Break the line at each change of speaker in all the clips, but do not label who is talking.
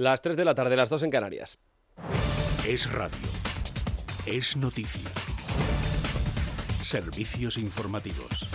Las 3 de la tarde, las 2 en Canarias.
Es radio. Es noticia. Servicios informativos.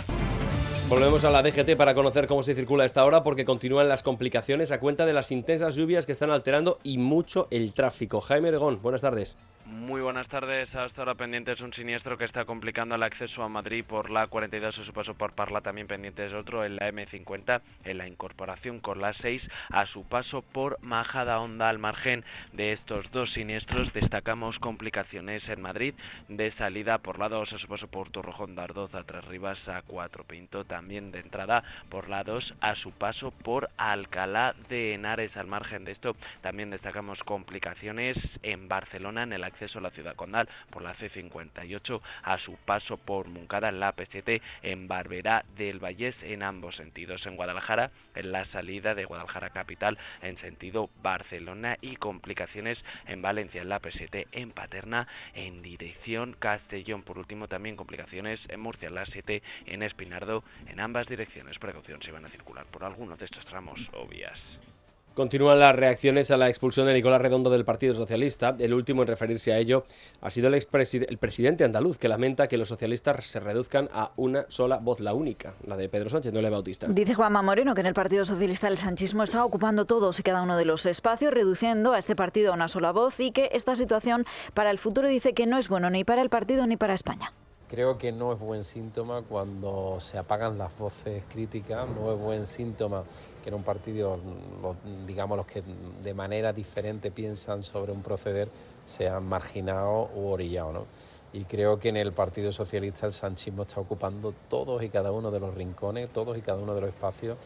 Volvemos a la DGT para conocer cómo se circula a esta hora porque continúan las complicaciones a cuenta de las intensas lluvias que están alterando y mucho el tráfico. Jaime Regón, buenas tardes.
Muy buenas tardes. Hasta ahora pendientes un siniestro que está complicando el acceso a Madrid por la 42 a su paso por Parla. También pendientes otro en la M50 en la incorporación con la 6 a su paso por Majada Honda. Al margen de estos dos siniestros destacamos complicaciones en Madrid de salida por la 2 a su paso por Torrojón de Ardoz a Tres Rivas a 4 Pinto. También de entrada por la 2 a su paso por Alcalá de Henares. Al margen de esto también destacamos complicaciones en Barcelona en el acceso a la ciudad condal por la C58 a su paso por Muncada en la PST en Barberá del Vallés en ambos sentidos en Guadalajara en la salida de Guadalajara capital en sentido Barcelona y complicaciones en Valencia en la PST en Paterna en dirección Castellón por último también complicaciones en Murcia en la 7 en Espinardo en ambas direcciones precaución si van a circular por alguno de estos tramos o vías.
Continúan las reacciones a la expulsión de Nicolás Redondo del Partido Socialista. El último en referirse a ello ha sido el, el presidente andaluz, que lamenta que los socialistas se reduzcan a una sola voz, la única, la de Pedro Sánchez, no la Bautista.
Dice Juanma Moreno que en el Partido Socialista el sanchismo está ocupando todos y cada uno de los espacios, reduciendo a este partido a una sola voz y que esta situación para el futuro dice que no es bueno ni para el partido ni para España.
Creo que no es buen síntoma cuando se apagan las voces críticas, no es buen síntoma que en un partido, digamos, los que de manera diferente piensan sobre un proceder sean marginados u orillados. ¿no? Y creo que en el Partido Socialista el sanchismo está ocupando todos y cada uno de los rincones, todos y cada uno de los espacios,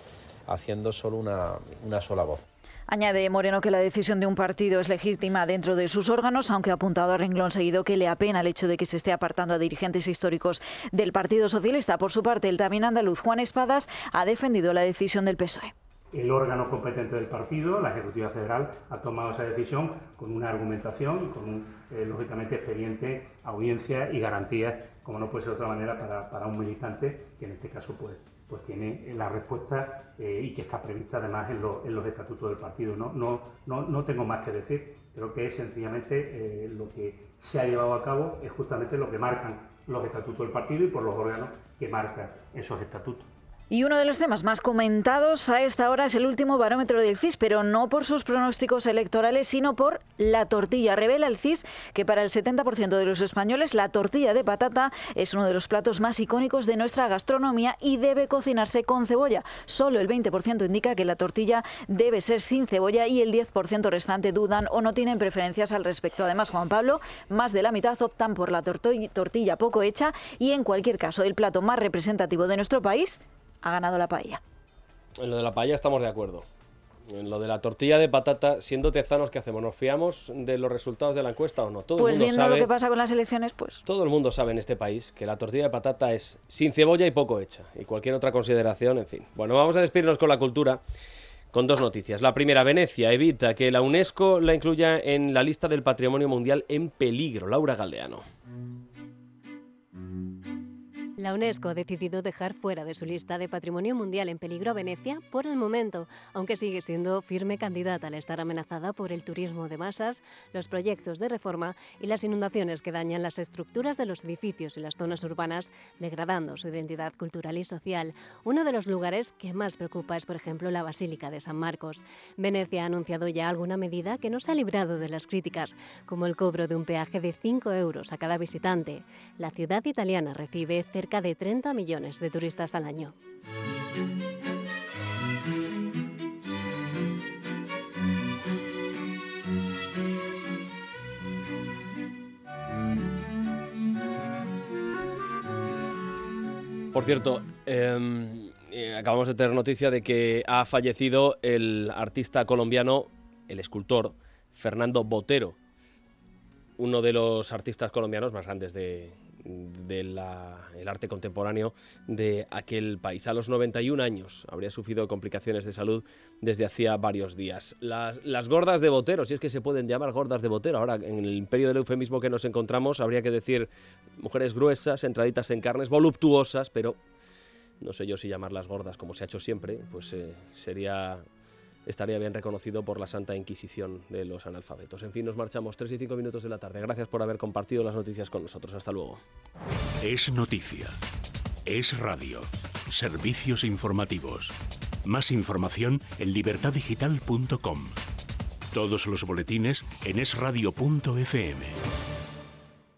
haciendo solo una, una sola voz.
Añade Moreno que la decisión de un partido es legítima dentro de sus órganos, aunque ha apuntado a renglón seguido que le apena el hecho de que se esté apartando a dirigentes históricos del Partido Socialista. Por su parte, el también andaluz Juan Espadas ha defendido la decisión del PSOE.
El órgano competente del partido, la Ejecutiva Federal, ha tomado esa decisión con una argumentación y con un, eh, lógicamente, expediente, audiencia y garantías, como no puede ser de otra manera, para, un militante que en este caso pues, pues tiene la respuesta eh, y que está prevista además en, los estatutos del partido. No, no, no, no, tengo más que decir, creo que es sencillamente eh, lo que se ha llevado a cabo es justamente lo que marcan los estatutos del partido y por los órganos que marcan esos estatutos.
Y uno de los temas más comentados a esta hora es el último barómetro del CIS, pero no por sus pronósticos electorales, sino por la tortilla. Revela el CIS que para el 70% de los españoles la tortilla de patata es uno de los platos más icónicos de nuestra gastronomía y debe cocinarse con cebolla. Solo el 20% indica que la tortilla debe ser sin cebolla y el 10% restante dudan o no tienen preferencias al respecto. Además, Juan Pablo, más de la mitad optan por la tortilla poco hecha y en cualquier caso el plato más representativo de nuestro país ha ganado la paella.
En lo de la paella estamos de acuerdo. En lo de la tortilla de patata, siendo tezanos, ¿qué hacemos? ¿Nos fiamos de los resultados de la encuesta o no?
Todo pues el mundo viendo sabe, lo que pasa con las elecciones, pues...
Todo el mundo sabe en este país que la tortilla de patata es sin cebolla y poco hecha. Y cualquier otra consideración, en fin. Bueno, vamos a despedirnos con la cultura con dos noticias. La primera, Venecia evita que la UNESCO la incluya en la lista del Patrimonio Mundial en peligro. Laura Galdeano.
La UNESCO ha decidido dejar fuera de su lista de Patrimonio Mundial en peligro a Venecia por el momento, aunque sigue siendo firme candidata al estar amenazada por el turismo de masas, los proyectos de reforma y las inundaciones que dañan las estructuras de los edificios y las zonas urbanas, degradando su identidad cultural y social. Uno de los lugares que más preocupa es, por ejemplo, la Basílica de San Marcos. Venecia ha anunciado ya alguna medida que no se ha librado de las críticas, como el cobro de un peaje de 5 euros a cada visitante. La ciudad italiana recibe cerca de 30 millones de turistas al año.
Por cierto, em, eh, acabamos de tener noticia de que ha fallecido el artista colombiano, el escultor Fernando Botero, uno de los artistas colombianos más grandes de, del arte contemporáneo de aquel país. A los 91 años habría sufrido complicaciones de salud desde hacía varios días. Las, gordas de Botero, si es que se pueden llamar gordas de Botero, ahora en el imperio del eufemismo que nos encontramos habría que decir mujeres gruesas, entraditas en carnes, voluptuosas, pero no sé yo si llamarlas gordas como se ha hecho siempre, pues eh, sería estaría bien reconocido por la Santa Inquisición de los analfabetos. En fin, nos marchamos 3 y 5 minutos de la tarde. Gracias por haber compartido las noticias con nosotros. Hasta luego.
Es noticia. Es radio. Servicios informativos. Más información en libertadigital.com. Todos los boletines en esradio.fm.